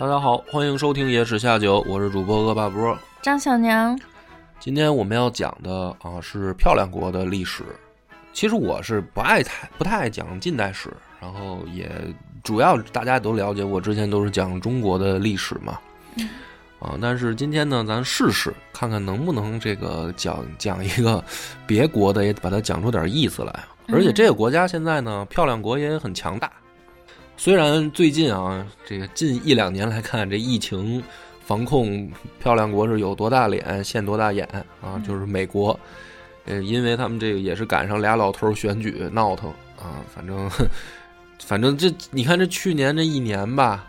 大家好，欢迎收听《野史下酒》，我是主播恶霸波。张小娘，今天我们要讲的啊是漂亮国的历史。其实我是不爱太不太爱讲近代史，然后也主要大家都了解，我之前都是讲中国的历史嘛。啊，但是今天呢，咱试试看看能不能这个讲讲一个别国的，也把它讲出点意思来。而且这个国家现在呢，漂亮国也很强大。虽然最近啊，这个近一两年来看，这疫情防控，漂亮国是有多大脸现多大眼啊，就是美国，呃，因为他们这个也是赶上俩老头选举闹腾啊，反正 反正这你看这去年这一年吧，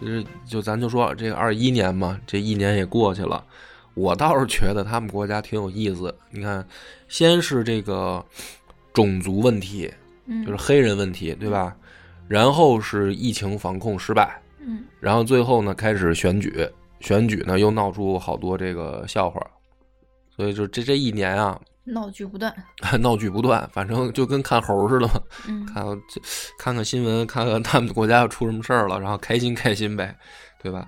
就是就咱就说这个二一年嘛，这一年也过去了，我倒是觉得他们国家挺有意思。你看，先是这个种族问题，就是黑人问题，对吧？然后是疫情防控失败，嗯，然后最后呢开始选举，选举呢又闹出好多这个笑话，所以就这这一年啊，闹剧不断，闹剧不断，反正就跟看猴似的嘛，嗯看这看看新闻，看看他们国家要出什么事儿了，然后开心开心呗，对吧？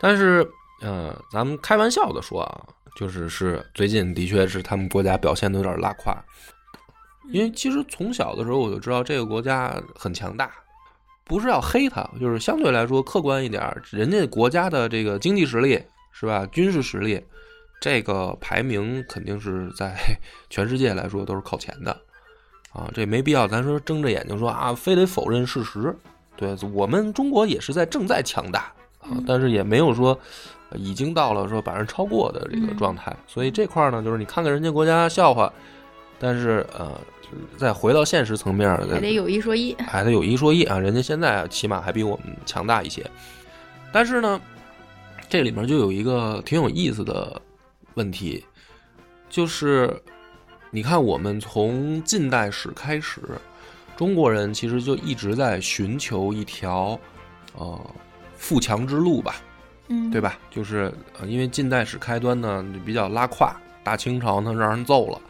但是，呃，咱们开玩笑的说啊，就是是最近的确是他们国家表现的有点拉胯，因为其实从小的时候我就知道这个国家很强大。不是要黑他，就是相对来说客观一点，人家国家的这个经济实力是吧，军事实力，这个排名肯定是在 全世界来说都是靠前的，啊，这没必要咱说睁着眼睛说啊，非得否认事实。对我们中国也是在正在强大啊，但是也没有说已经到了说把人超过的这个状态。所以这块呢，就是你看看人家国家笑话，但是呃。再回到现实层面，还得有一说一，还得有一说一啊！人家现在起码还比我们强大一些，但是呢，这里面就有一个挺有意思的问题，就是你看，我们从近代史开始，中国人其实就一直在寻求一条呃富强之路吧，嗯，对吧？就是因为近代史开端呢比较拉胯，大清朝呢让人揍了，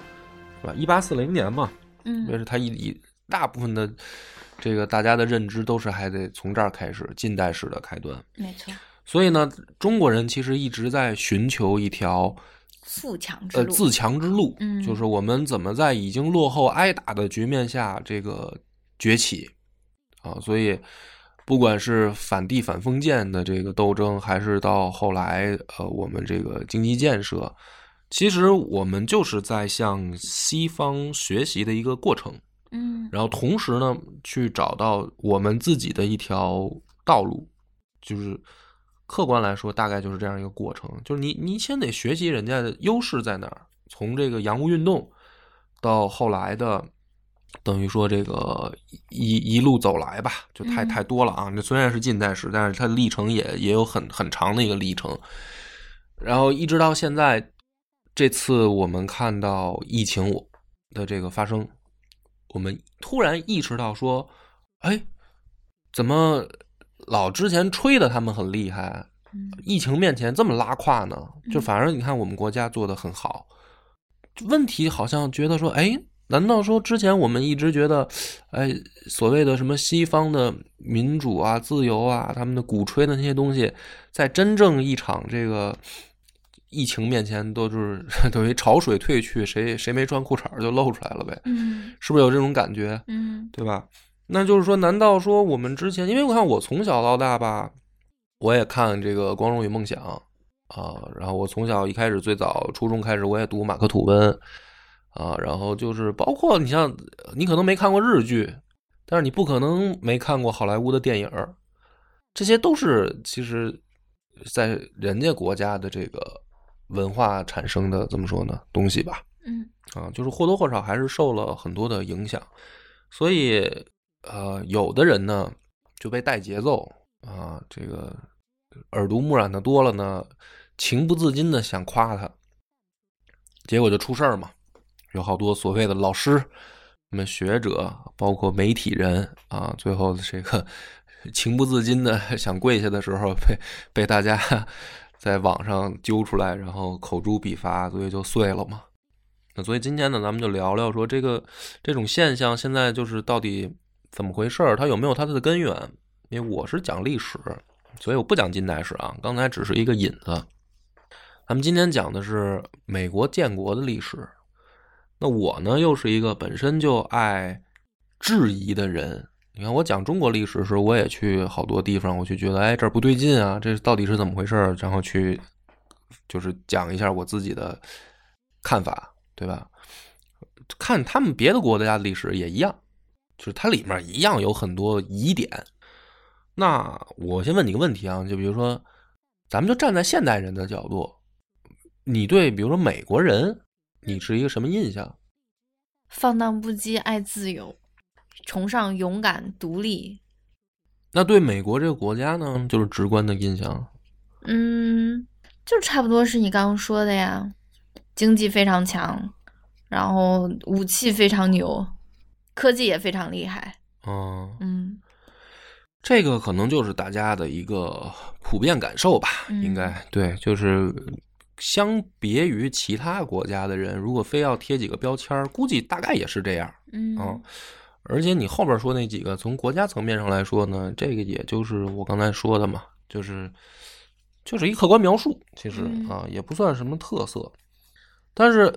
是吧？一八四零年嘛。嗯，为是他一一大部分的这个大家的认知都是还得从这儿开始，近代史的开端。没错。所以呢，中国人其实一直在寻求一条富强之呃自强之路，嗯，就是我们怎么在已经落后挨打的局面下这个崛起啊。所以，不管是反帝反封建的这个斗争，还是到后来呃我们这个经济建设。其实我们就是在向西方学习的一个过程，嗯，然后同时呢，去找到我们自己的一条道路，就是客观来说，大概就是这样一个过程。就是你，你先得学习人家的优势在哪儿，从这个洋务运动到后来的，等于说这个一一路走来吧，就太太多了啊。这虽然是近代史，但是它的历程也也有很很长的一个历程，然后一直到现在。这次我们看到疫情的这个发生，我们突然意识到说：“哎，怎么老之前吹的他们很厉害，疫情面前这么拉胯呢？就反而你看我们国家做的很好。问题好像觉得说：哎，难道说之前我们一直觉得，哎，所谓的什么西方的民主啊、自由啊，他们的鼓吹的那些东西，在真正一场这个。”疫情面前都就是 等于潮水退去，谁谁没穿裤衩就露出来了呗，嗯，是不是有这种感觉？嗯，对吧？那就是说，难道说我们之前，因为我看我从小到大吧，我也看这个《光荣与梦想》啊，然后我从小一开始最早初中开始我也读马克吐温啊，然后就是包括你像你可能没看过日剧，但是你不可能没看过好莱坞的电影，这些都是其实，在人家国家的这个。文化产生的怎么说呢？东西吧，嗯，啊，就是或多或少还是受了很多的影响，所以呃，有的人呢就被带节奏啊，这个耳濡目染的多了呢，情不自禁的想夸他，结果就出事儿嘛。有好多所谓的老师、什么学者，包括媒体人啊，最后这个 情不自禁的 想跪下的时候，被被大家在网上揪出来，然后口诛笔伐，所以就碎了嘛。那所以今天呢，咱们就聊聊说这个这种现象现在就是到底怎么回事儿，它有没有它的根源？因为我是讲历史，所以我不讲近代史啊。刚才只是一个引子。咱们今天讲的是美国建国的历史。那我呢，又是一个本身就爱质疑的人。你看，我讲中国历史时，我也去好多地方，我就觉得，哎，这不对劲啊，这到底是怎么回事？然后去就是讲一下我自己的看法，对吧？看他们别的国家的历史也一样，就是它里面一样有很多疑点。那我先问你个问题啊，就比如说，咱们就站在现代人的角度，你对比如说美国人，你是一个什么印象？放荡不羁，爱自由，崇尚勇敢独立。那对美国这个国家呢，就是直观的印象。嗯，就差不多是你刚刚说的呀，经济非常强，然后武器非常牛，科技也非常厉害。嗯，嗯这个可能就是大家的一个普遍感受吧，嗯应该对，就是相别于其他国家的人，如果非要贴几个标签儿，估计大概也是这样。嗯嗯，而且你后边说那几个，从国家层面上来说呢，这个也就是我刚才说的嘛，就是就是一客观描述，其实嗯啊也不算什么特色。但是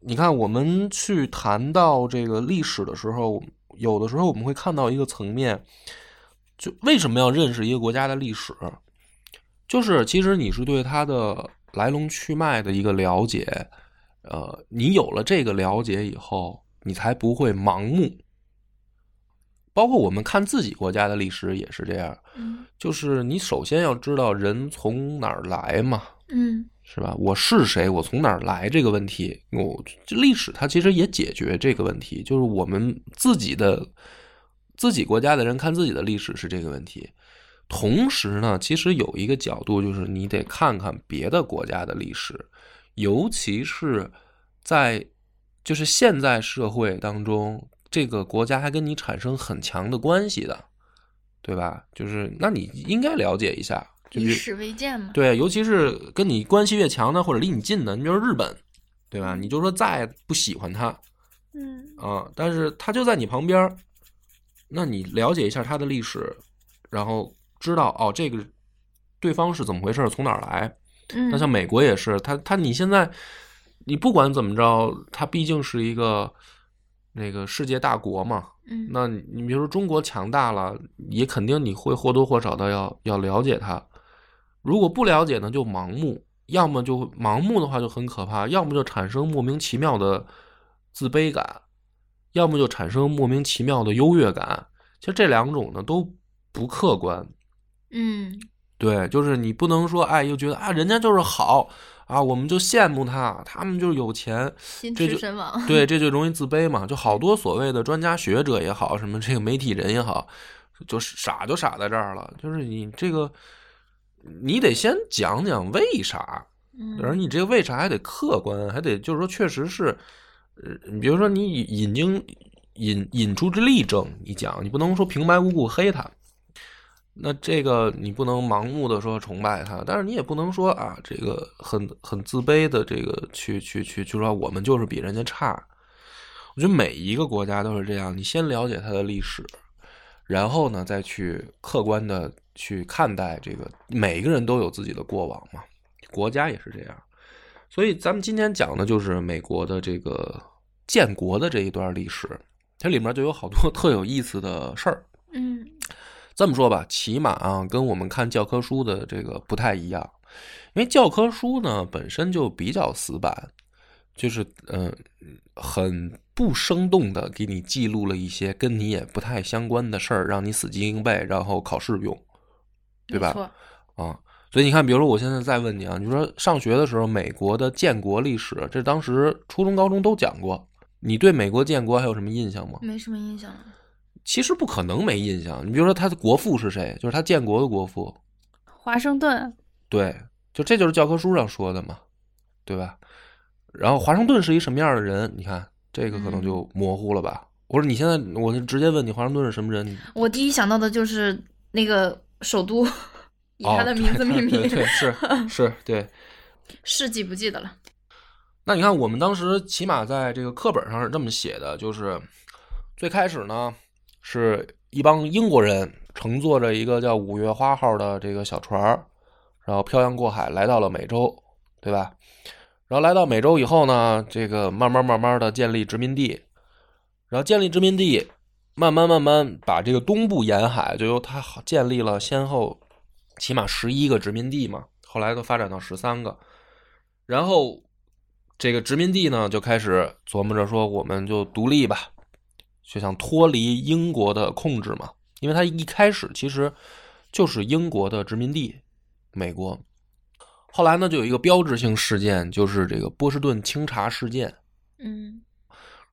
你看，我们去谈到这个历史的时候，有的时候我们会看到一个层面，就为什么要认识一个国家的历史，就是其实你是对它的来龙去脉的一个了解，呃，你有了这个了解以后，你才不会盲目。包括我们看自己国家的历史也是这样，嗯就是你首先要知道人从哪儿来嘛，嗯是吧？我是谁？我从哪儿来？这个问题，我历史它其实也解决这个问题，就是我们自己的自己国家的人看自己的历史是这个问题。同时呢，其实有一个角度，就是你得看看别的国家的历史，尤其是在就是现在社会当中，这个国家还跟你产生很强的关系的，对吧？就是那你应该了解一下，就是以史为鉴嘛。对，尤其是跟你关系越强的，或者离你近的，你比如说日本，对吧？你就说再不喜欢他嗯啊，但是他就在你旁边儿，那你了解一下他的历史，然后知道哦，这个对方是怎么回事，从哪儿来。嗯，那像美国也是，他他你现在你不管怎么着，他毕竟是一个那个世界大国嘛，嗯那你你比如说中国强大了，也肯定你会或多或少的要要了解它。如果不了解呢，就盲目；要么就盲目的话就很可怕，要么就产生莫名其妙的自卑感，要么就产生莫名其妙的优越感。其实这两种呢都不客观。嗯对，就是你不能说哎，又觉得啊，人家就是好啊，我们就羡慕他，他们就是有钱，这就。对，这就容易自卑嘛。就好多所谓的专家学者也好，什么这个媒体人也好，就是傻就傻在这儿了。就是你这个，你得先讲讲为啥，嗯而你这个为啥还得客观，还得就是说确实是，呃，你比如说你引引经引引出之例证，你讲，你不能说平白无故黑他。那这个你不能盲目的说崇拜他，但是你也不能说啊，这个很很自卑的这个去去去，就说我们就是比人家差。我觉得每一个国家都是这样，你先了解它的历史，然后呢再去客观的去看待这个。每一个人都有自己的过往嘛，国家也是这样。所以咱们今天讲的就是美国的这个建国的这一段历史，它里面就有好多 特有意思的事儿。嗯这么说吧，起码啊，跟我们看教科书的这个不太一样，因为教科书呢本身就比较死板，就是嗯、呃很不生动的给你记录了一些跟你也不太相关的事儿，让你死记硬背，然后考试用，对吧啊。所以你看，比如说我现在再问你啊，你说上学的时候美国的建国历史，这当时初中、高中都讲过，你对美国建国还有什么印象吗？没什么印象了。其实不可能没印象。你比如说他的国父是谁？就是他建国的国父，华盛顿，对，就这就是教科书上说的嘛，对吧？然后华盛顿是一什么样的人？你看这个可能就模糊了吧？我说你现在，我就直接问你，华盛顿是什么人？我第一想到的就是那个首都，以哦他的名字命名，是 是，对。事迹不记得了。那你看，我们当时起码在这个课本上是这么写的，就是最开始呢，是一帮英国人乘坐着一个叫“五月花号”的这个小船儿，然后漂洋过海来到了美洲，对吧？然后来到美洲以后呢，这个慢慢慢慢的建立殖民地，然后建立殖民地，慢慢慢慢把这个东部沿海就由他建立了先后起码十一个殖民地嘛，后来都发展到十三个。然后这个殖民地呢，就开始琢磨着说，我们就独立吧，就想脱离英国的控制嘛。因为它一开始其实就是英国的殖民地，美国。后来呢，就有一个标志性事件，就是这个波士顿清查事件，嗯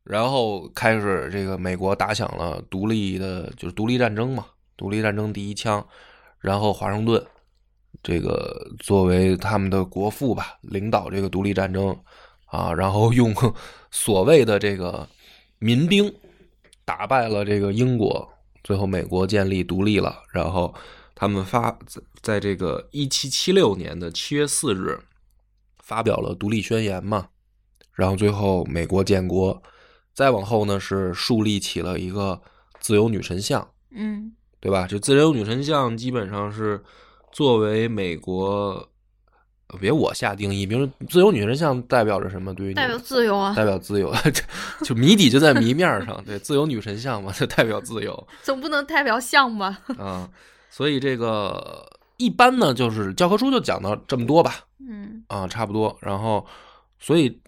然后开始这个美国打响了独立的，就是独立战争嘛，独立战争第一枪。然后华盛顿这个作为他们的国父吧，领导这个独立战争啊，然后用 所谓的这个民兵打败了这个英国，最后美国建立独立了。然后他们发在在这个一七七六年的七月四日发表了独立宣言嘛，然后最后美国建国。再往后呢，是树立起了一个自由女神像，嗯对吧？就自由女神像基本上是作为美国，呃别我下定义，比如自由女神像代表着什么？对于你代表自由啊，代表自由，这就谜底就在谜面上。对，自由女神像嘛，就代表自由 总不能代表像吧？啊。所以这个一般呢，就是教科书就讲到这么多吧，嗯啊，差不多。然后，所以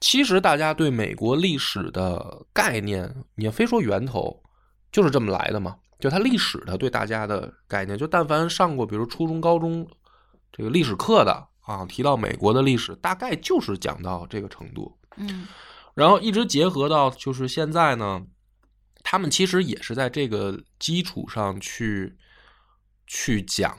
其实大家对美国历史的概念，你要非说源头，就是这么来的嘛。就它历史的对大家的概念，就但凡上过比如初中、高中这个历史课的啊，提到美国的历史，大概就是讲到这个程度。嗯然后一直结合到就是现在呢，他们其实也是在这个基础上去去讲。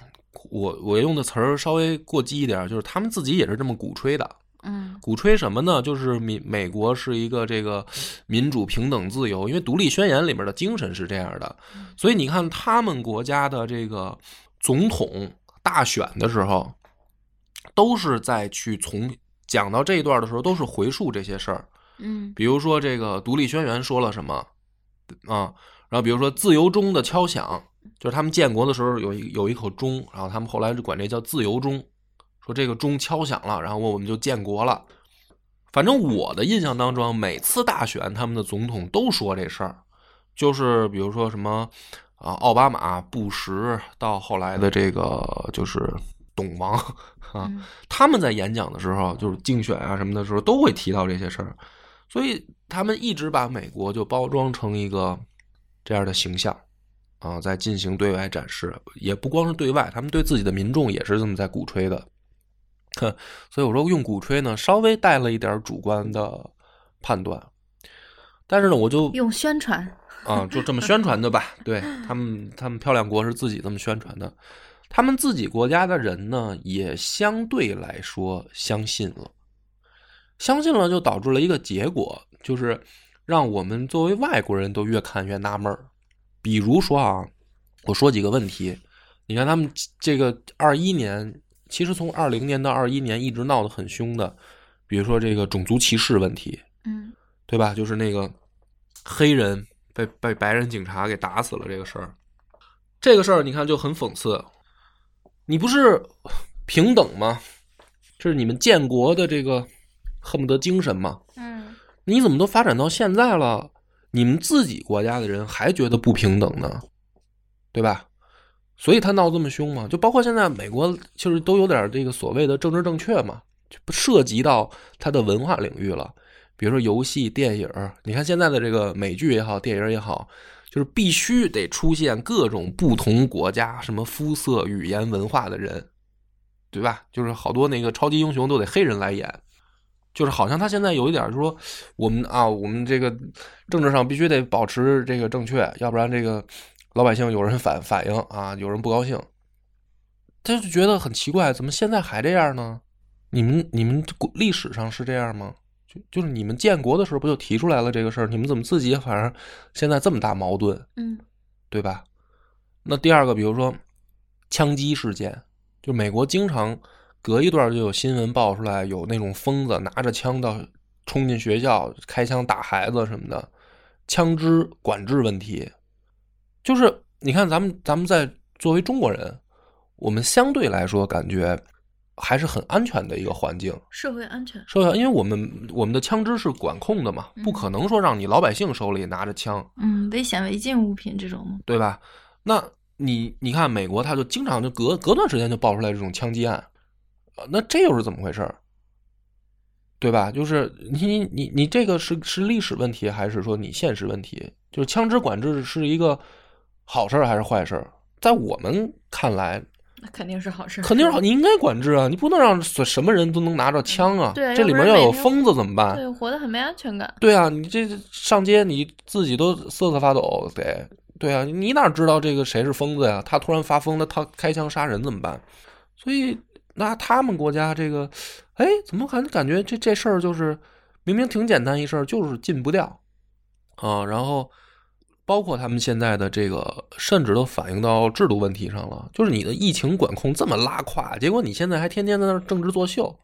我我用的词儿稍微过激一点，就是他们自己也是这么鼓吹的。嗯鼓吹什么呢？就是民美国是一个这个民主、平等、自由，因为独立宣言里面的精神是这样的。所以你看，他们国家的这个总统大选的时候，都是在去从讲到这一段的时候，都是回述这些事儿。嗯比如说这个独立宣言说了什么啊，然后比如说自由钟的敲响，就是他们建国的时候有一有一口钟，然后他们后来就管这叫自由钟，说这个钟敲响了，然后我们就建国了。反正我的印象当中，每次大选他们的总统都说这事儿，就是比如说什么啊，奥巴马、布什到后来的这个就是董王啊，嗯他们在演讲的时候，就是竞选啊什么的时候，都会提到这些事儿，所以他们一直把美国就包装成一个这样的形象啊，在进行对外展示，也不光是对外，他们对自己的民众也是这么在鼓吹的。哼，所以我说用鼓吹呢，稍微带了一点主观的判断，但是呢，我就用宣传，啊，就这么宣传的吧。对他们，他们漂亮国是自己这么宣传的，他们自己国家的人呢，也相对来说相信了，相信了就导致了一个结果，就是让我们作为外国人都越看越纳闷儿。比如说啊，我说几个问题，你看他们这个二一年，其实从二零年到二一年一直闹得很凶的，比如说这个种族歧视问题，嗯对吧？就是那个黑人被被白人警察给打死了这个事儿，这个事儿你看就很讽刺。你不是平等吗？这是你们建国的这个恨不得精神吗？嗯你怎么都发展到现在了，你们自己国家的人还觉得不平等呢？对吧？所以他闹这么凶嘛，就包括现在美国就是都有点这个所谓的政治正确嘛，就不涉及到他的文化领域了。比如说游戏、电影儿，你看现在的这个美剧也好，电影也好，就是必须得出现各种不同国家、什么肤色、语言、文化的人，对吧？就是好多那个超级英雄都得黑人来演，就是好像他现在有一点就说，我们啊，我们这个政治上必须得保持这个正确，要不然这个老百姓有人反反应啊，有人不高兴。他就觉得很奇怪，怎么现在还这样呢？你们你们历史上是这样吗？就就是你们建国的时候不就提出来了这个事儿？你们怎么自己反而现在这么大矛盾，嗯对吧？那第二个，比如说枪击事件，就美国经常隔一段就有新闻爆出来，有那种疯子拿着枪到冲进学校开枪打孩子什么的，枪支管制问题，就是你看咱们咱们在作为中国人，我们相对来说感觉还是很安全的一个环境。社会安全，社会，因为我们我们的枪支是管控的嘛，不可能说让你老百姓手里拿着枪，嗯，危险违禁物品这种吗？对吧？那你你看美国，他就经常就隔隔段时间就爆出来这种枪击案，呃那这又是怎么回事儿？对吧？就是你你你你这个是是历史问题，还是说你现实问题？就是枪支管制是一个好事儿还是坏事儿？在我们看来，那肯定是好事，肯定是好，你应该管制啊，你不能让所什么人都能拿着枪啊。对这里面要有疯子怎么办？对，活得很没安全感。对啊，你这上街你自己都瑟瑟发抖，得对啊，你哪知道这个谁是疯子呀？他突然发疯了，他开枪杀人怎么办？所以那他们国家这个，哎，怎么还感觉这这事儿就是明明挺简单一事儿，就是禁不掉啊？然后包括他们现在的这个，甚至都反映到制度问题上了，就是你的疫情管控这么拉胯，结果你现在还天天在那儿政治作秀，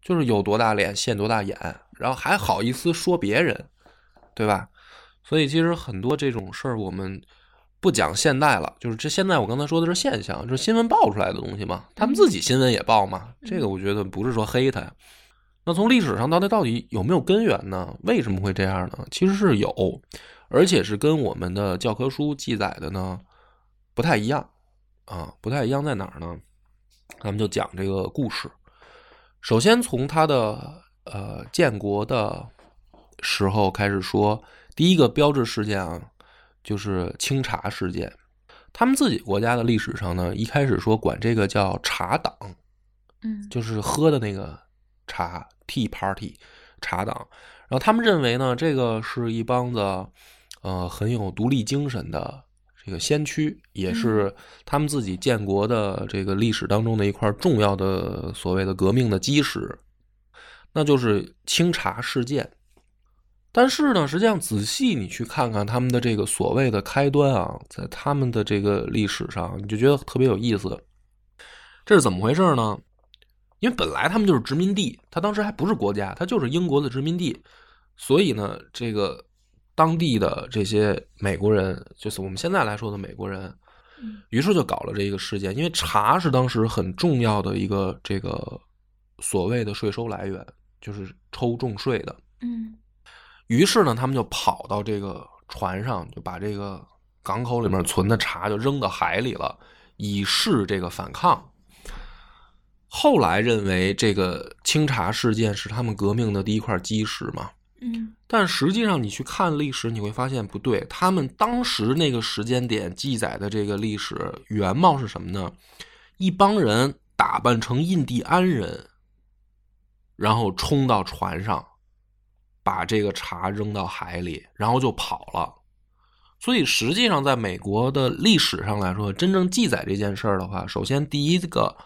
就是有多大脸现多大眼，然后还好意思说别人，对吧？所以其实很多这种事儿，我们不讲现代了，就是这现在我刚才说的是现象，就是新闻爆出来的东西嘛，他们自己新闻也报嘛，这个我觉得不是说黑他呀。那从历史上到底到底有没有根源呢？为什么会这样呢？其实是有，而且是跟我们的教科书记载的呢不太一样啊，不太一样在哪儿呢？咱们就讲这个故事。首先从他的呃建国的时候开始说，第一个标志事件啊，就是清茶事件。他们自己国家的历史上呢，一开始说管这个叫茶党，嗯就是喝的那个茶 tea party 茶党。然后他们认为呢，这个是一帮子呃很有独立精神的这个先驱，也是他们自己建国的这个历史当中的一块重要的所谓的革命的基石，那就是清查事件。但是呢，实际上仔细你去看看他们的这个所谓的开端啊，在他们的这个历史上，你就觉得特别有意思。这是怎么回事呢？因为本来他们就是殖民地，他当时还不是国家，他就是英国的殖民地，所以呢，这个当地的这些美国人，就是我们现在来说的美国人，于是就搞了这一个事件。因为茶是当时很重要的一个这个所谓的税收来源，就是抽重税的。嗯于是呢，他们就跑到这个船上，就把这个港口里面存的茶就扔到海里了，以示这个反抗。后来认为这个清茶事件是他们革命的第一块基石嘛，嗯但实际上你去看历史，你会发现不对。他们当时那个时间点记载的这个历史原貌是什么呢？一帮人打扮成印第安人，然后冲到船上，把这个茶扔到海里，然后就跑了。所以实际上，在美国的历史上来说，真正记载这件事儿的话，首先第一，个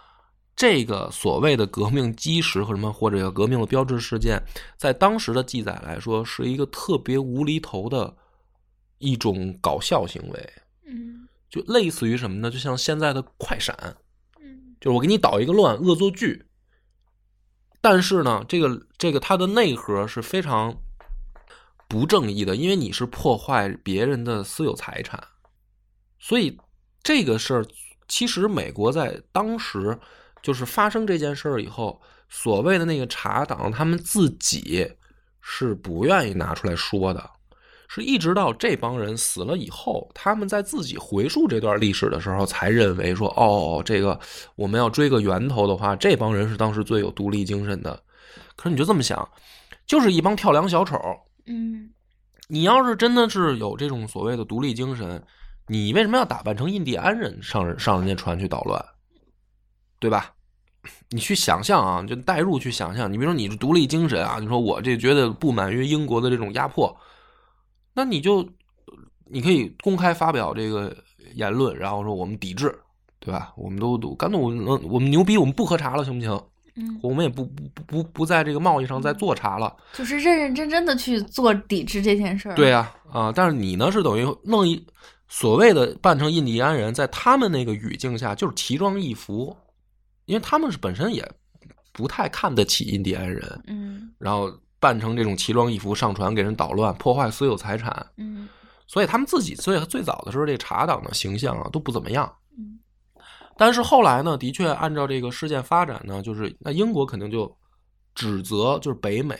所谓的革命基石和什么或者叫革命的标志事件，在当时的记载来说，是一个特别无厘头的一种搞笑行为，嗯就类似于什么呢？就像现在的快闪，嗯就是我给你捣一个乱，恶作剧。但是呢，这个这个它的内核是非常不正义的，因为你是破坏别人的私有财产，所以这个事儿其实美国在当时就是发生这件事儿以后，所谓的那个茶党他们自己是不愿意拿出来说的，是一直到这帮人死了以后，他们在自己回溯这段历史的时候，才认为说，哦，这个我们要追个源头的话，这帮人是当时最有独立精神的。可是你就这么想，就是一帮跳梁小丑。嗯你要是真的是有这种所谓的独立精神，你为什么要打扮成印第安人上人上人家船去捣乱，对吧？你去想象啊，就代入去想象。你比如说你是独立精神啊，你说我这觉得不满于英国的这种压迫，那你就你可以公开发表这个言论，然后说我们抵制，对吧？我们都都干脆我们我们牛逼，我们不喝茶了，行不行？嗯，我们也不不不不不在这个贸易上再做茶了。就是认认真真的去做抵制这件事儿。对呀、啊，但是你呢是等于弄一所谓的扮成印第安人，在他们那个语境下就是奇装异服，因为他们是本身也不太看得起印第安人，嗯然后扮成这种奇装异服上船给人捣乱，破坏私有财产，嗯所以他们自己最最早的时候，这茶党的形象啊都不怎么样。嗯但是后来呢，的确按照这个事件发展呢，就是那英国肯定就指责就是北美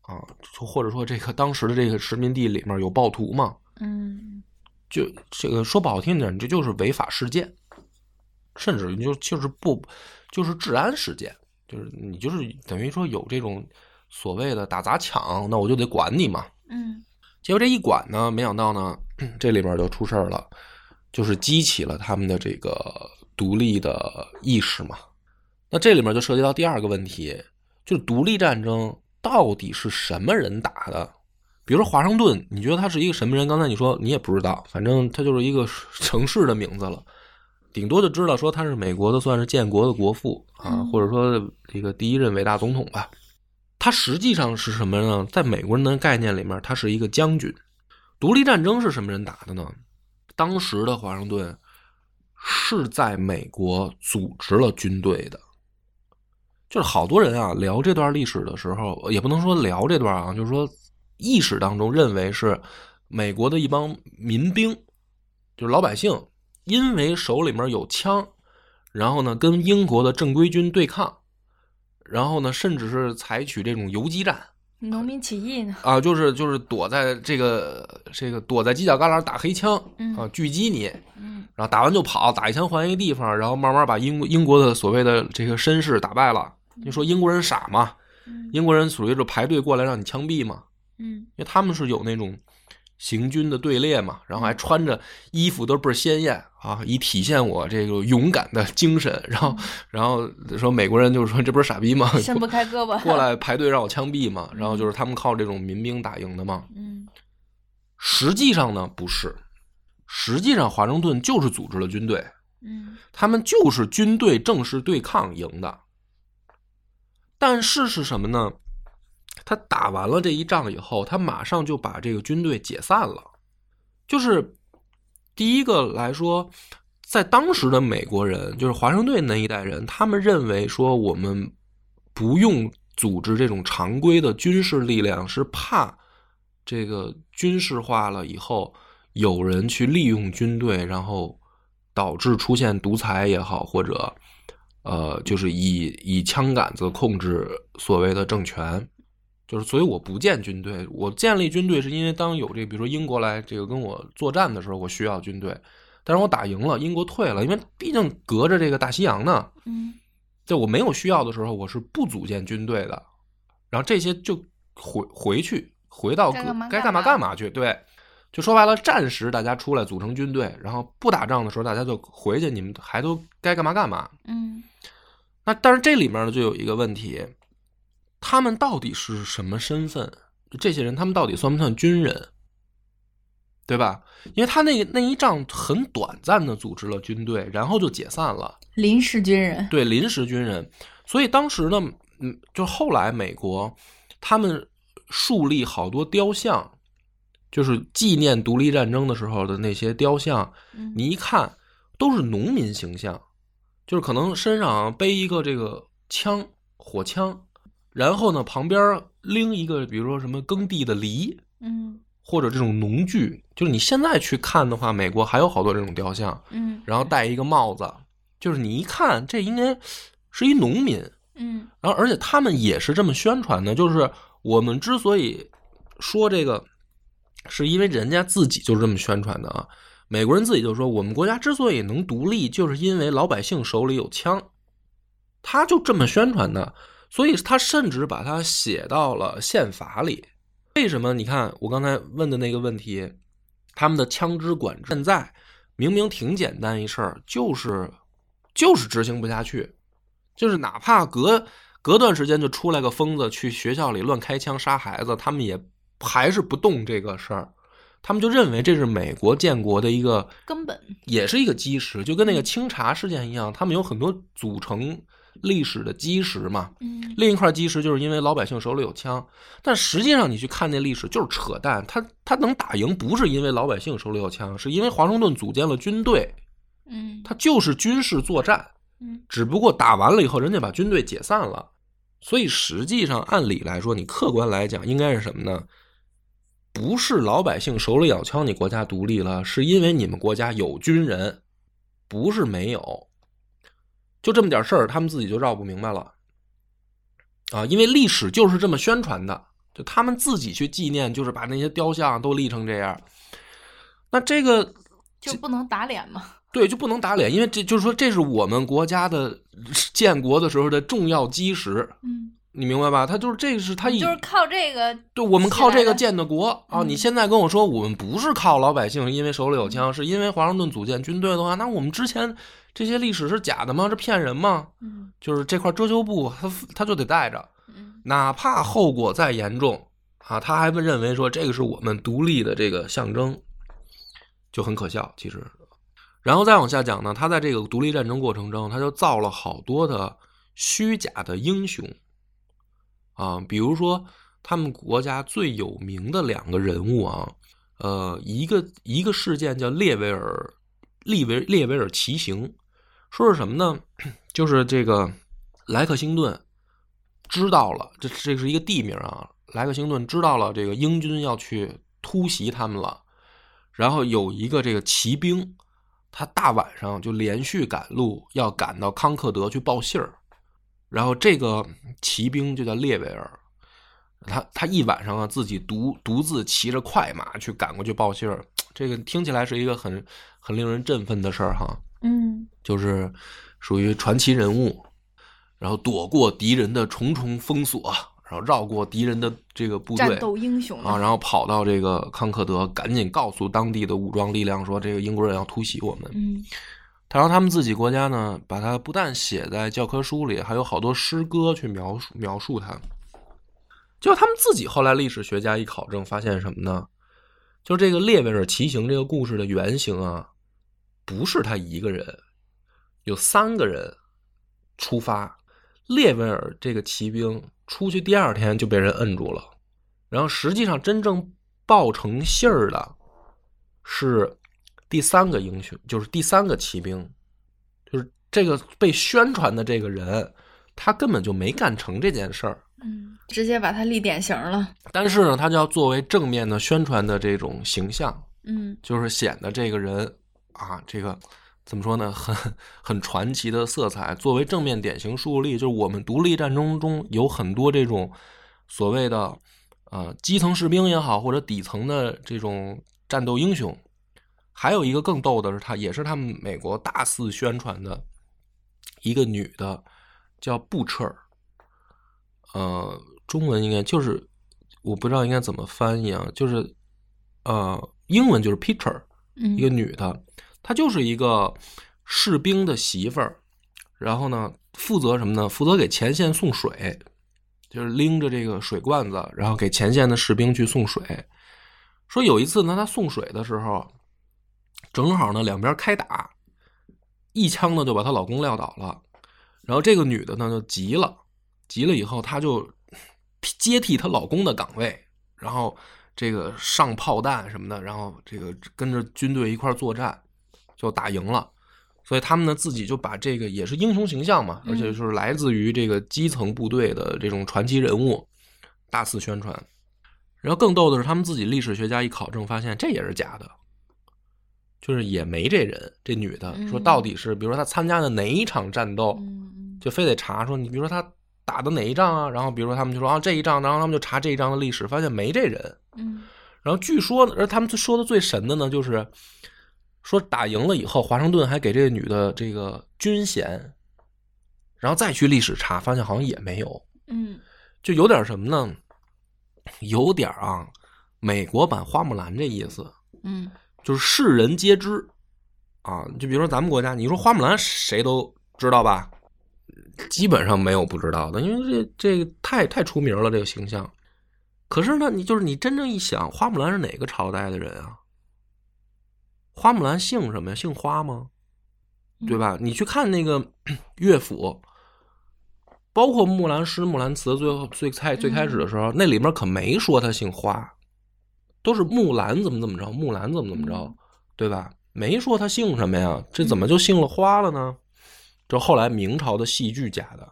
啊，或者说这个当时的这个殖民地里面有暴徒嘛，嗯就这个说不好听点，这就是违法事件，甚至你就就是不就是治安事件，就是你就是等于说有这种所谓的打砸抢，那我就得管你嘛。嗯结果这一管呢，没想到呢，这里边就出事儿了，就是激起了他们的这个独立的意识嘛。那这里面就涉及到第二个问题，就是独立战争到底是什么人打的？比如说华盛顿，你觉得他是一个什么人？刚才你说你也不知道，反正他就是一个 城市的名字了，顶多就知道说他是美国的，算是建国的国父啊，嗯或者说这个第一任伟大总统吧。他实际上是什么呢？在美国人的概念里面，他是一个将军。独立战争是什么人打的呢？当时的华盛顿是在美国组织了军队的。就是好多人啊聊这段历史的时候，也不能说聊这段啊，就是说意识当中认为是美国的一帮民兵，就是老百姓，因为手里面有枪，然后呢跟英国的正规军对抗，然后呢甚至是采取这种游击战农民起义呢？啊，就是就是躲在这个这个躲在犄角旮旯打黑枪嗯啊，狙击你，嗯然后打完就跑，打一枪换一个地方，然后慢慢把英国英国的所谓的这个绅士打败了。你说英国人傻吗？嗯英国人属于是排队过来让你枪毙嘛？嗯因为他们是有那种行军的队列嘛，然后还穿着衣服都倍儿鲜艳啊，以体现我这个勇敢的精神。然后，然后说美国人就是说这不是傻逼吗？伸不开胳膊。过来排队让我枪毙嘛。然后就是他们靠这种民兵打赢的嘛。嗯实际上呢，不是，实际上华盛顿就是组织了军队，嗯他们就是军队正式对抗赢的。但是是什么呢？他打完了这一仗以后，他马上就把这个军队解散了。就是第一个来说，在当时的美国人，就是华盛顿那一代人，他们认为说我们不用组织这种常规的军事力量，是怕这个军事化了以后，有人去利用军队，然后导致出现独裁也好，或者呃，就是以以枪杆子控制所谓的政权。就是，所以我不建军队。我建立军队是因为当有这个，比如说英国来这个跟我作战的时候，我需要军队。但是我打赢了，英国退了，因为毕竟隔着这个大西洋呢。嗯在我没有需要的时候，我是不组建军队的。然后这些就回回去，回到该干嘛该干嘛干嘛干嘛去。对，就说白了，战时大家出来组成军队，然后不打仗的时候，大家就回去，你们还都该干嘛干嘛。嗯那但是这里面呢，就有一个问题，他们到底是什么身份？这些人，他们到底算不算军人？对吧？因为他那个那一仗很短暂的组织了军队，然后就解散了。临时军人。对临时军人，所以当时呢，嗯，就后来美国他们树立好多雕像，就是纪念独立战争的时候的那些雕像，嗯你一看都是农民形象，就是可能身上背一个这个枪，火枪，然后呢旁边拎一个，比如说什么耕地的犁，嗯。或者这种农具，就是你现在去看的话，美国还有好多这种雕像，嗯。然后戴一个帽子，就是你一看这应该是一农民，嗯。然后而且他们也是这么宣传的，就是我们之所以说这个，是因为人家自己就是这么宣传的啊。美国人自己就说，我们国家之所以能独立，就是因为老百姓手里有枪，他就这么宣传的。所以他甚至把它写到了宪法里。为什么？你看我刚才问的那个问题，他们的枪支管制现在明明挺简单一事儿，就是就是执行不下去。就是哪怕隔隔段时间就出来个疯子去学校里乱开枪杀孩子，他们也还是不动这个事儿。他们就认为这是美国建国的一个根本也是一个基石，就跟那个清查事件一样，他们有很多组成历史的基石嘛。嗯另一块基石就是因为老百姓手里有枪，但实际上你去看那历史就是扯淡，他他能打赢不是因为老百姓手里有枪，是因为华盛顿组建了军队，嗯他就是军事作战，嗯只不过打完了以后，人家把军队解散了，所以实际上按理来说，你客观来讲应该是什么呢？不是老百姓手里有枪，你国家独立了，是因为你们国家有军人，不是没有。就这么点事儿，他们自己就绕不明白了啊！因为历史就是这么宣传的，就他们自己去纪念，就是把那些雕像都立成这样。那这个就不能打脸吗。对，就不能打脸，因为这就是说，这是我们国家的建国的时候的重要基石，嗯，你明白吧？他就是这是他以就是靠这个对我们靠这个建的国啊！嗯你现在跟我说我们不是靠老百姓，因为手里有枪，是因为华盛顿组建军队的话，那我们之前这些历史是假的吗？是骗人吗？嗯就是这块遮羞布，他他就得带着，嗯哪怕后果再严重啊，他还认为说这个是我们独立的这个象征，就很可笑。其实，然后再往下讲呢，他在这个独立战争过程中，他就造了好多的虚假的英雄啊，比如说他们国家最有名的两个人物啊，呃，一个一个事件叫列维尔利维列维尔骑行，说是什么呢？就是这个莱克星顿知道了，这这是一个地名啊。莱克星顿知道了这个英军要去突袭他们了，然后有一个这个骑兵，他大晚上就连续赶路，要赶到康克德去报信儿。然后这个骑兵就叫列维尔，他他一晚上啊自己独独自骑着快马去赶过去报信儿，这个听起来是一个很很令人振奋的事儿哈。嗯就是属于传奇人物，然后躲过敌人的重重封锁，然后绕过敌人的这个部队战斗英雄啊，然后跑到这个康克德，赶紧告诉当地的武装力量说，这个英国人要突袭我们。嗯然后他们自己国家呢，把它不但写在教科书里，还有好多诗歌去描述描述它。就他们自己后来历史学家一考证，发现什么呢？就这个列维尔骑行这个故事的原型啊，不是他一个人，有三个人出发。列维尔这个骑兵出去第二天就被人摁住了，然后实际上真正报成信儿的是第三个英雄，就是第三个骑兵，就是这个被宣传的这个人，他根本就没干成这件事儿。嗯，直接把他立典型了。但是呢，他就要作为正面的宣传的这种形象，嗯就是显得这个人啊，这个怎么说呢，很很传奇的色彩。作为正面典型树立，就是我们独立战争中有很多这种所谓的呃基层士兵也好，或者底层的这种战斗英雄。还有一个更逗的是他，也是他们美国大肆宣传的一个女的，叫布彻尔。呃，中文应该就是我不知道应该怎么翻译啊，就是呃，英文就是 Peter，嗯一个女的，她就是一个士兵的媳妇儿，然后呢，负责什么呢？负责给前线送水，就是拎着这个水罐子，然后给前线的士兵去送水。说有一次呢，她送水的时候，正好呢两边开打，一枪呢就把她老公撂倒了，然后这个女的呢就急了，急了以后她就接替她老公的岗位，然后这个上炮弹什么的，然后这个跟着军队一块儿作战，就打赢了。所以他们呢自己就把这个也是英雄形象嘛，而且就是来自于这个基层部队的这种传奇人物，大肆宣传。然后更逗的是，他们自己历史学家一考证发现这也是假的，就是也没这人，这女的说嗯到底是，比如说她参加的哪一场战斗，嗯就非得查说你比如说她打的哪一仗啊，然后比如说他们就说啊这一仗，然后他们就查这一仗的历史，发现没这人。嗯然后据说呢，而他们说的最神的呢，就是说打赢了以后，华盛顿还给这个女的这个军衔，然后再去历史查，发现好像也没有，嗯就有点什么呢？有点啊，美国版花木兰这意思，嗯就是世人皆知啊。就比如说咱们国家，你说花木兰谁都知道吧？基本上没有不知道的，因为这这个太太出名了，这个形象。可是呢，你就是你真正一想，花木兰是哪个朝代的人啊？花木兰姓什么呀？姓花吗？对吧？你去看那个 乐府，包括《木兰诗》《木兰辞》，最后最开最开始的时候，那里面可没说他姓花，都是木兰怎么怎么着，木兰怎么怎么着，对吧？没说他姓什么呀？这怎么就姓了花了呢？这后来明朝的戏剧假的，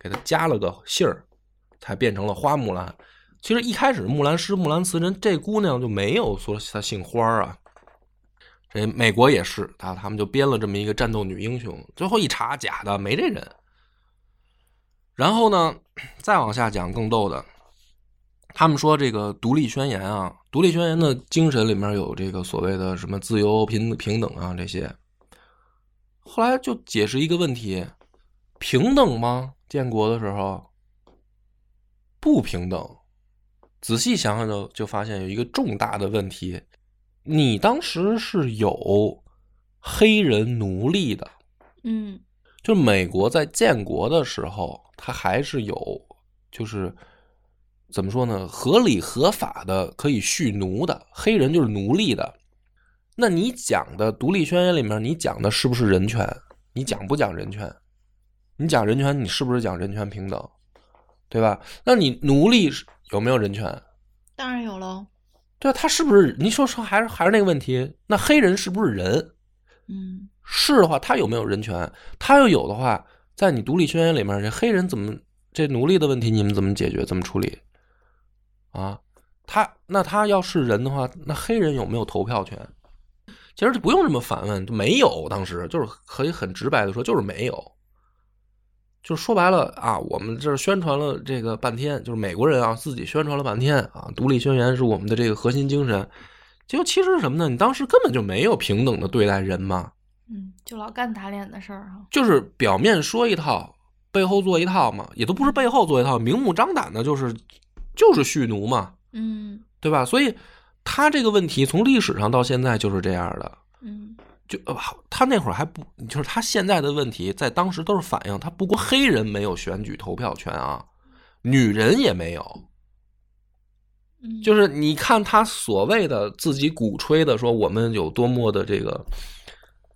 给他加了个姓儿，才变成了花木兰。其实一开始《木兰诗》《木兰词》人这姑娘就没有说她姓花啊。这美国也是，他他们就编了这么一个战斗女英雄，最后一查假的，没这人。然后呢，再往下讲更逗的，他们说这个独立宣言啊，独立宣言的精神里面有这个所谓的什么自由、平平等啊这些。后来就解释一个问题：平等吗？建国的时候不平等。仔细想想就就发现有一个重大的问题。你当时是有黑人奴隶的，嗯，就美国在建国的时候，它还是有，就是怎么说呢，合理合法的可以蓄奴的黑人就是奴隶的。那你讲的独立宣言里面，你讲的是不是人权？你讲不讲人权？你讲人权，你是不是讲人权平等？对吧？那你奴隶有没有人权？当然有喽。对他是不是？你说说，还是还是那个问题？那黑人是不是人？嗯，是的话，他有没有人权？他要有的话，在你独立宣言里面，这黑人怎么这奴隶的问题，你们怎么解决？怎么处理？啊，他那他要是人的话，那黑人有没有投票权？其实就不用这么反问，就没有。当时就是可以很直白的说，就是没有。就说白了啊，我们这宣传了这个半天，就是美国人啊自己宣传了半天啊，独立宣言是我们的这个核心精神。结果其实是什么呢？你当时根本就没有平等的对待人嘛。嗯，就老干打脸的事儿哈。就是表面说一套，背后做一套嘛，也都不是背后做一套，明目张胆的，就是就是蓄奴嘛。嗯，对吧？所以他这个问题从历史上到现在就是这样的。嗯。就呃，他那会儿还不，就是他现在的问题，在当时都是反映他不光黑人没有选举投票权啊，女人也没有。就是你看他所谓的自己鼓吹的说我们有多么的这个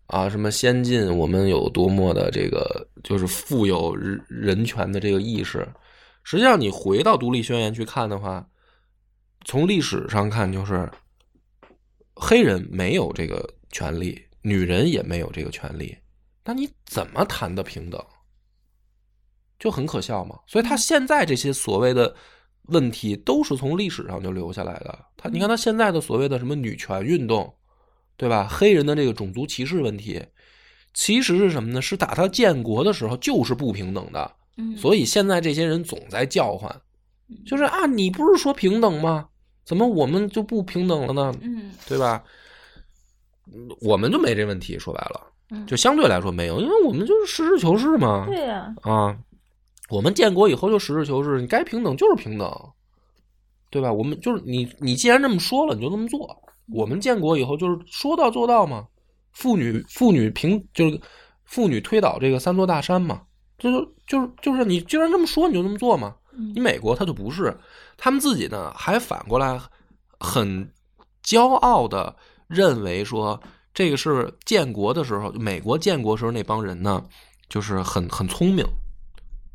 啊什么先进，我们有多么的这个就是富有人人权的这个意识，实际上你回到独立宣言去看的话，从历史上看就是黑人没有这个权利。女人也没有这个权利，那你怎么谈的平等？就很可笑嘛。所以他现在这些所谓的问题，都是从历史上就留下来的。他，你看他现在的所谓的什么女权运动，对吧？黑人的这个种族歧视问题，其实是什么呢？是打他建国的时候就是不平等的。嗯，所以现在这些人总在叫唤，就是啊，你不是说平等吗？怎么我们就不平等了呢？嗯，对吧？我们就没这问题，说白了，就相对来说没有，因为我们就是实事求是嘛。对呀，啊，我们建国以后就实事求是，你该平等就是平等，对吧？我们就是你，你既然这么说了，你就这么做。我们建国以后就是说到做到嘛，妇女妇女平就是妇女推倒这个三座大山嘛，就是就是就是你既然这么说，你就这么做嘛。你美国他就不是，他们自己呢还反过来很骄傲的。认为说这个是建国的时候，美国建国时候那帮人呢，就是很很聪明。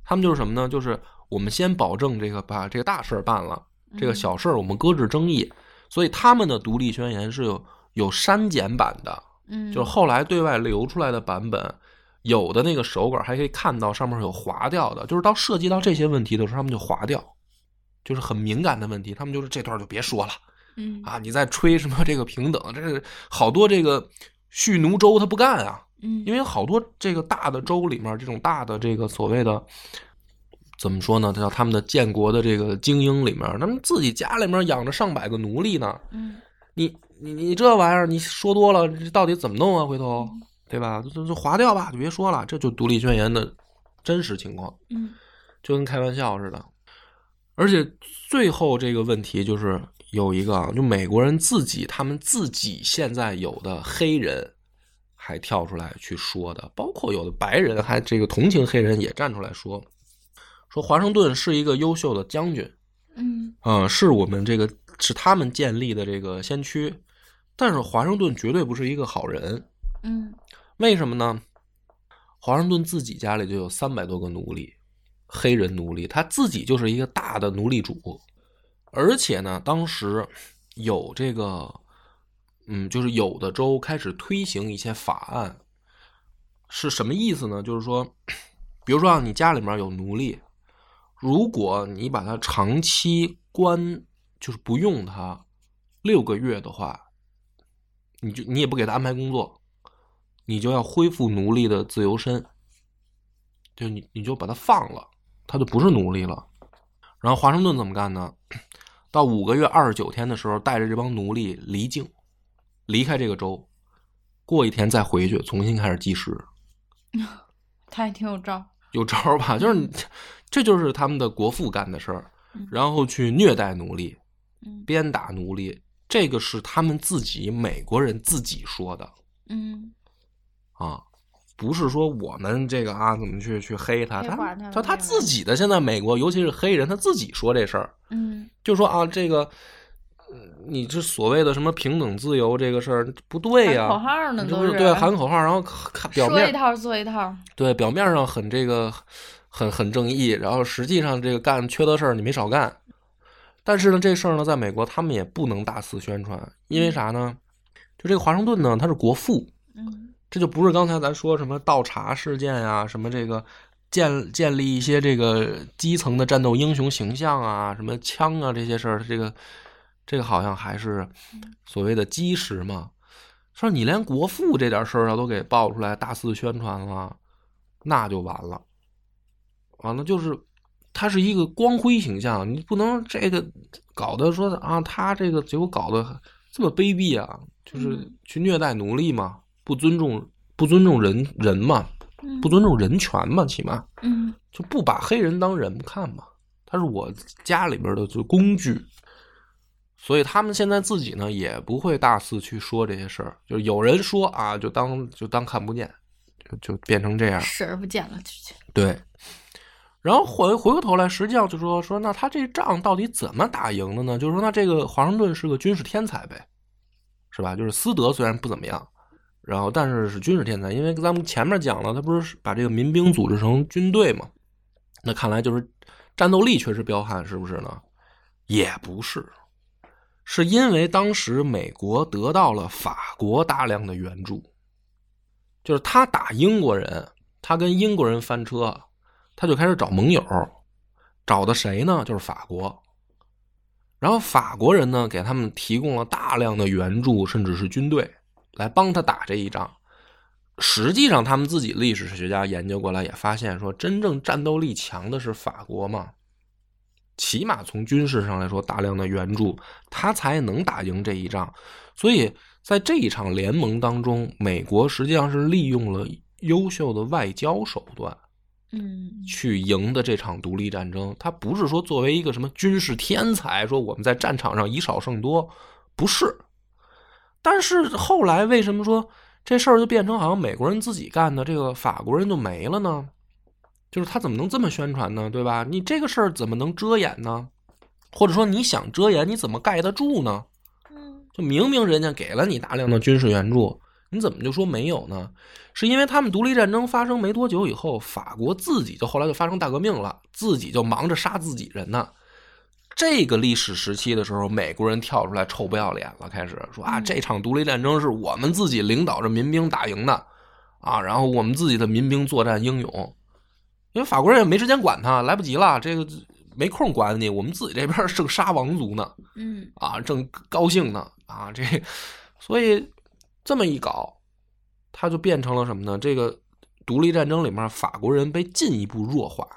他们就是什么呢？就是我们先保证这个把这个大事儿办了，这个小事儿我们搁置争议。所以他们的独立宣言是有有删减版的，嗯，就是后来对外流出来的版本，有的那个手稿还可以看到上面有划掉的，就是到涉及到这些问题的时候，他们就划掉，就是很敏感的问题，他们就是这段就别说了。嗯啊，你在吹什么这个平等？这是好多这个蓄奴州他不干啊，嗯，因为好多这个大的州里面，这种大的这个所谓的怎么说呢？叫他们的建国的这个精英里面，他们自己家里面养着上百个奴隶呢。嗯，你你你这玩意儿，你说多了，这到底怎么弄啊？回头对吧？就就划掉吧，就别说了。这就独立宣言的真实情况，嗯，就跟开玩笑似的。而且最后这个问题就是。有一个啊，就美国人自己，他们自己现在有的黑人还跳出来去说的，包括有的白人还这个同情黑人也站出来说，说华盛顿是一个优秀的将军，嗯嗯，是我们这个是他们建立的这个先驱，但是华盛顿绝对不是一个好人，嗯为什么呢？华盛顿自己家里就有三百多个奴隶，黑人奴隶，他自己就是一个大的奴隶主，而且呢，当时有这个，嗯，就是有的州开始推行一些法案，是什么意思呢？就是说，比如说啊，你家里面有奴隶，如果你把它长期关，就是不用它六个月的话，你就你也不给他安排工作，你就要恢复奴隶的自由身，就你你就把他放了，他就不是奴隶了。然后华盛顿怎么干呢？到五个月二十九天的时候，带着这帮奴隶离境，离开这个州，过一天再回去，重新开始计时。他还挺有招。有招吧？就是，这就是他们的国父干的事儿嗯，然后去虐待奴隶、嗯鞭打奴隶，这个是他们自己美国人自己说的嗯啊，不是说我们这个啊怎么去去黑他，他他他自己的现在美国，尤其是黑人，他自己说这事儿，嗯就说啊这个。呃你这所谓的什么平等自由这个事儿不对呀、喊口号呢都是对喊口号，然后看表面说一套做一套。对，表面上很这个很很正义，然后实际上这个干缺德事儿你没少干。但是呢，这事儿呢，在美国他们也不能大肆宣传，因为啥呢？就这个华盛顿呢，他是国父，嗯这就不是刚才咱说什么倒茶事件啊、什么这个建建立一些这个基层的战斗英雄形象啊，什么枪啊这些事儿，这个这个好像还是所谓的基石嘛。说你连国父这点事儿啊都给爆出来，大肆宣传了，那就完了。完了就是他是一个光辉形象，你不能这个搞得说啊，他这个结果搞得这么卑鄙啊，就是嗯去虐待奴隶嘛，不尊重不尊重人人嘛，嗯。不尊重人权嘛，起码。嗯。就不把黑人当人看嘛，他是我家里边的就工具，所以他们现在自己呢也不会大肆去说这些事儿，就有人说啊，就当就当看不见，就就变成这样。视而不见了，这对，然后回回过头来，实际上就说说，那他这仗到底怎么打赢的呢？就是说，那这个华盛顿是个军事天才呗，是吧？就是斯德虽然不怎么样，然后但是是军事天才，因为咱们前面讲了，他不是把这个民兵组织成军队嘛？那看来就是战斗力确实彪悍，是不是呢？也不是，是因为当时美国得到了法国大量的援助，就是他打英国人，他跟英国人翻车，他就开始找盟友，找的谁呢？就是法国。然后法国人呢，给他们提供了大量的援助，甚至是军队来帮他打这一仗。实际上，他们自己历史学家研究过来也发现，说真正战斗力强的是法国嘛，起码从军事上来说，大量的援助，他才能打赢这一仗。所以在这一场联盟当中，美国实际上是利用了优秀的外交手段嗯去赢得这场独立战争。他不是说作为一个什么军事天才，说我们在战场上以少胜多，不是。但是后来为什么说这事儿就变成好像美国人自己干的，这个法国人就没了呢？就是他怎么能这么宣传呢？对吧？你这个事儿怎么能遮掩呢？或者说你想遮掩，你怎么盖得住呢？嗯就明明人家给了你大量的军事援助，你怎么就说没有呢？是因为他们独立战争发生没多久以后，法国自己就后来就发生大革命了，自己就忙着杀自己人呢。这个历史时期的时候，美国人跳出来臭不要脸了，开始说啊，嗯这场独立战争是我们自己领导着民兵打赢的啊，然后我们自己的民兵作战英勇，因为法国人也没时间管他，来不及了，这个没空管你，我们自己这边正杀王族呢。嗯啊，正高兴呢啊，这所以这么一搞，他就变成了什么呢？这个独立战争里面，法国人被进一步弱化，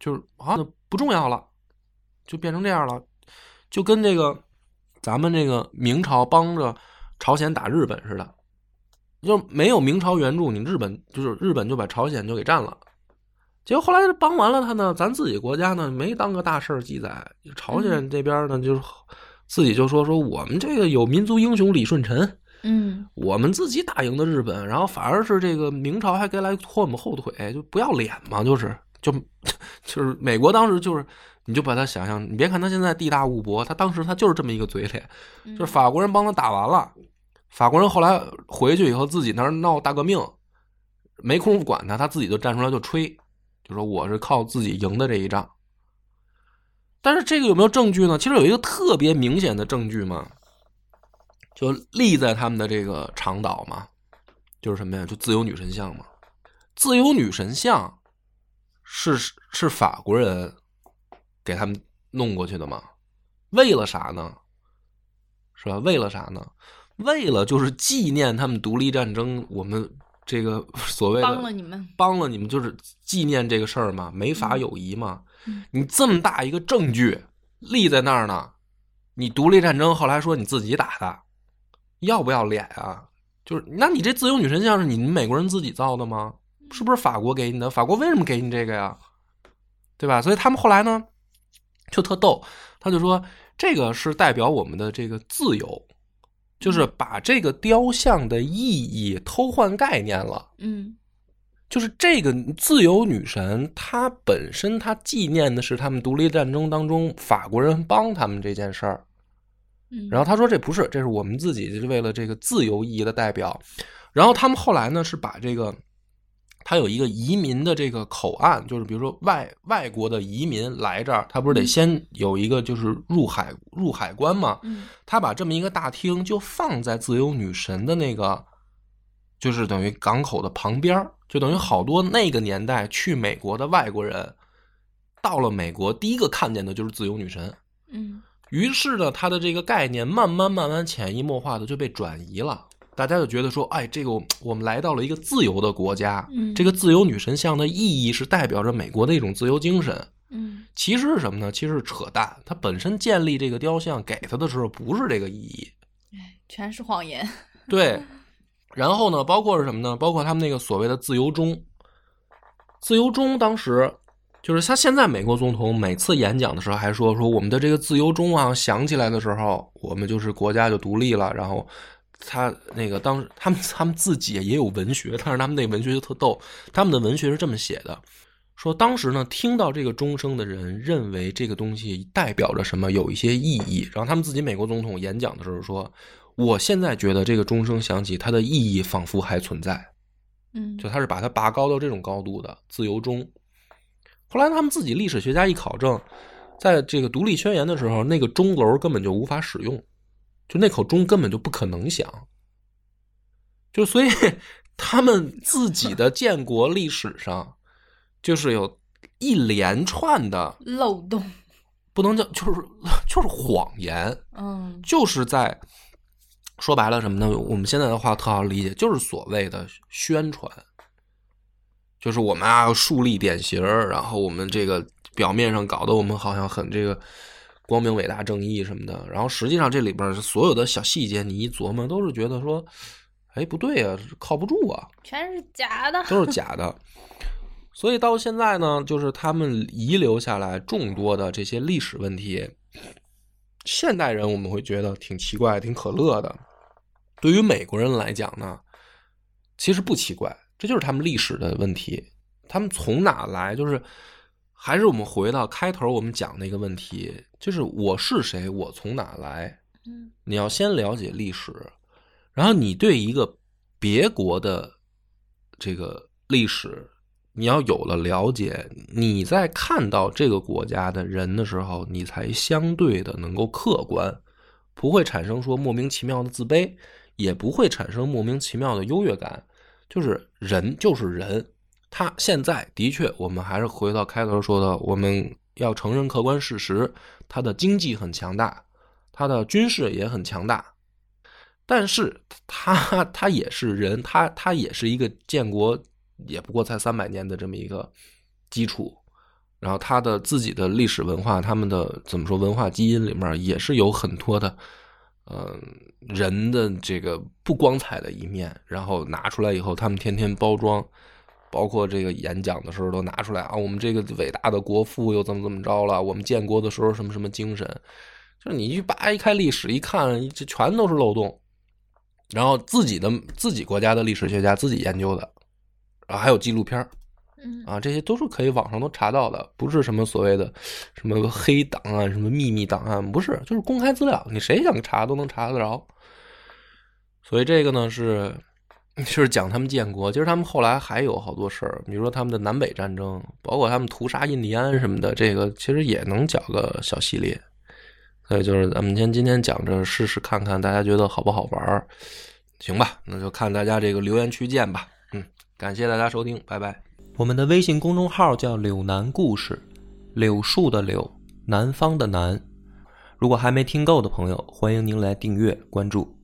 就是啊不重要了，就变成这样了，就跟这个咱们这个明朝帮着朝鲜打日本似的，就没有明朝援助，你日本就是日本就把朝鲜就给占了。结果后来帮完了他呢，咱自己国家呢没当个大事儿记载，朝鲜这边呢就是自己就说说我们这个有民族英雄李舜臣，嗯。我们自己打赢的日本，然后反而是这个明朝还该来拖我们后腿，就不要脸嘛，就是就 就是美国当时就是你就把他想象，你别看他现在地大物博，他当时他就是这么一个嘴脸，嗯就是法国人帮他打完了，法国人后来回去以后自己那儿闹大革命，没空夫管他，他自己就站出来就吹，就说我是靠自己赢的这一仗。但是这个有没有证据呢？其实有一个特别明显的证据嘛，就立在他们的这个长岛嘛，就是什么呀？就自由女神像嘛。自由女神像是是法国人给他们弄过去的嘛？为了啥呢？是吧？为了啥呢？为了就是纪念他们独立战争，我们这个 所谓的帮了你们，帮了你们，就是纪念这个事儿嘛，美法友谊嘛。嗯你这么大一个证据立在那儿呢，你独立战争后来说你自己打的，要不要脸啊？就是，那你这自由女神像是你们美国人自己造的吗？是不是法国给你的？法国为什么给你这个呀？对吧？所以他们后来呢，就特逗，他就说这个是代表我们的这个自由，就是把这个雕像的意义偷换概念了。嗯就是这个自由女神，她本身她纪念的是他们独立战争当中法国人帮他们这件事儿。嗯，然后他说这不是，这是我们自己就是为了这个自由意义的代表。然后他们后来呢是把这个，他有一个移民的这个口岸，就是比如说外外国的移民来这儿，他不是得先有一个就是入海入海关嘛？嗯他把这么一个大厅就放在自由女神的那个，就是等于港口的旁边儿就等于好多那个年代去美国的外国人，到了美国第一个看见的就是自由女神。嗯于是呢，他的这个概念慢慢慢慢潜移默化的就被转移了。大家就觉得说，哎，这个我我们来到了一个自由的国家，嗯这个自由女神像的意义是代表着美国的一种自由精神。嗯其实是什么呢？其实是扯淡。它本身建立这个雕像给他的时候不是这个意义，全是谎言。对。然后呢，包括是什么呢？包括他们那个所谓的自由钟，自由钟当时就是他现在美国总统每次演讲的时候还说说我们的这个自由钟啊响起来的时候，我们就是国家就独立了。然后他那个当时他们 他们自己也有文学，但是他们那文学就特逗，他们的文学是这么写的。说当时呢，听到这个钟声的人认为这个东西代表着什么，有一些意义。然后他们自己美国总统演讲的时候说：“我现在觉得这个钟声响起，它的意义仿佛还存在。”嗯，就他是把它拔高到这种高度的自由钟。后来他们自己历史学家一考证，在这个独立宣言的时候，那个钟楼根本就无法使用，就那口钟根本就不可能响。就所以他们自己的建国历史上，就是有一连串的漏洞。不能叫就是 就是谎言，嗯就是在说白了什么呢？我们现在的话特好理解，就是所谓的宣传，就是我们啊要树立典型儿，然后我们这个表面上搞得我们好像很这个光明、伟大、正义什么的，然后实际上这里边所有的小细节，你一琢磨，都是觉得说，哎，不对啊，靠不住啊，全是假的。都是假的。所以到现在呢，就是他们遗留下来众多的这些历史问题，现代人我们会觉得挺奇怪、挺可乐的。对于美国人来讲呢，其实不奇怪，这就是他们历史的问题。他们从哪来？就是还是我们回到开头我们讲那个问题，就是我是谁，我从哪来。嗯你要先了解历史，然后你对一个别国的这个历史，你要有了了解，你在看到这个国家的人的时候，你才相对的能够客观，不会产生说莫名其妙的自卑，也不会产生莫名其妙的优越感。就是人就是人，他现在的确，我们还是回到开头说的，我们要承认客观事实，他的经济很强大，他的军事也很强大，但是他他也是人，他他也是一个建国也不过才三百年的这么一个基础，然后他的自己的历史文化，他们的怎么说文化基因里面也是有很多的，嗯、人的这个不光彩的一面，然后拿出来以后，他们天天包装。包括这个演讲的时候都拿出来啊，我们这个伟大的国父又怎么怎么着了？我们建国的时候什么什么精神？就是你一扒一开历史一看，这全都是漏洞。然后自己的自己国家的历史学家自己研究的，啊还有纪录片啊，这些都是可以网上都查到的，不是什么所谓的什么黑档案、什么秘密档案，不是，就是公开资料，你谁想查都能查得着。所以这个呢是是讲他们建国，其实他们后来还有好多事儿，比如说他们的南北战争，包括他们屠杀印第安什么的，这个其实也能讲个小系列。所以就是咱们先今天讲着试试看看，大家觉得好不好玩儿？行吧，那就看大家这个留言区见吧。嗯，感谢大家收听，拜拜。我们的微信公众号叫“柳南故事”，柳树的柳，南方的南。如果还没听够的朋友，欢迎您来订阅关注。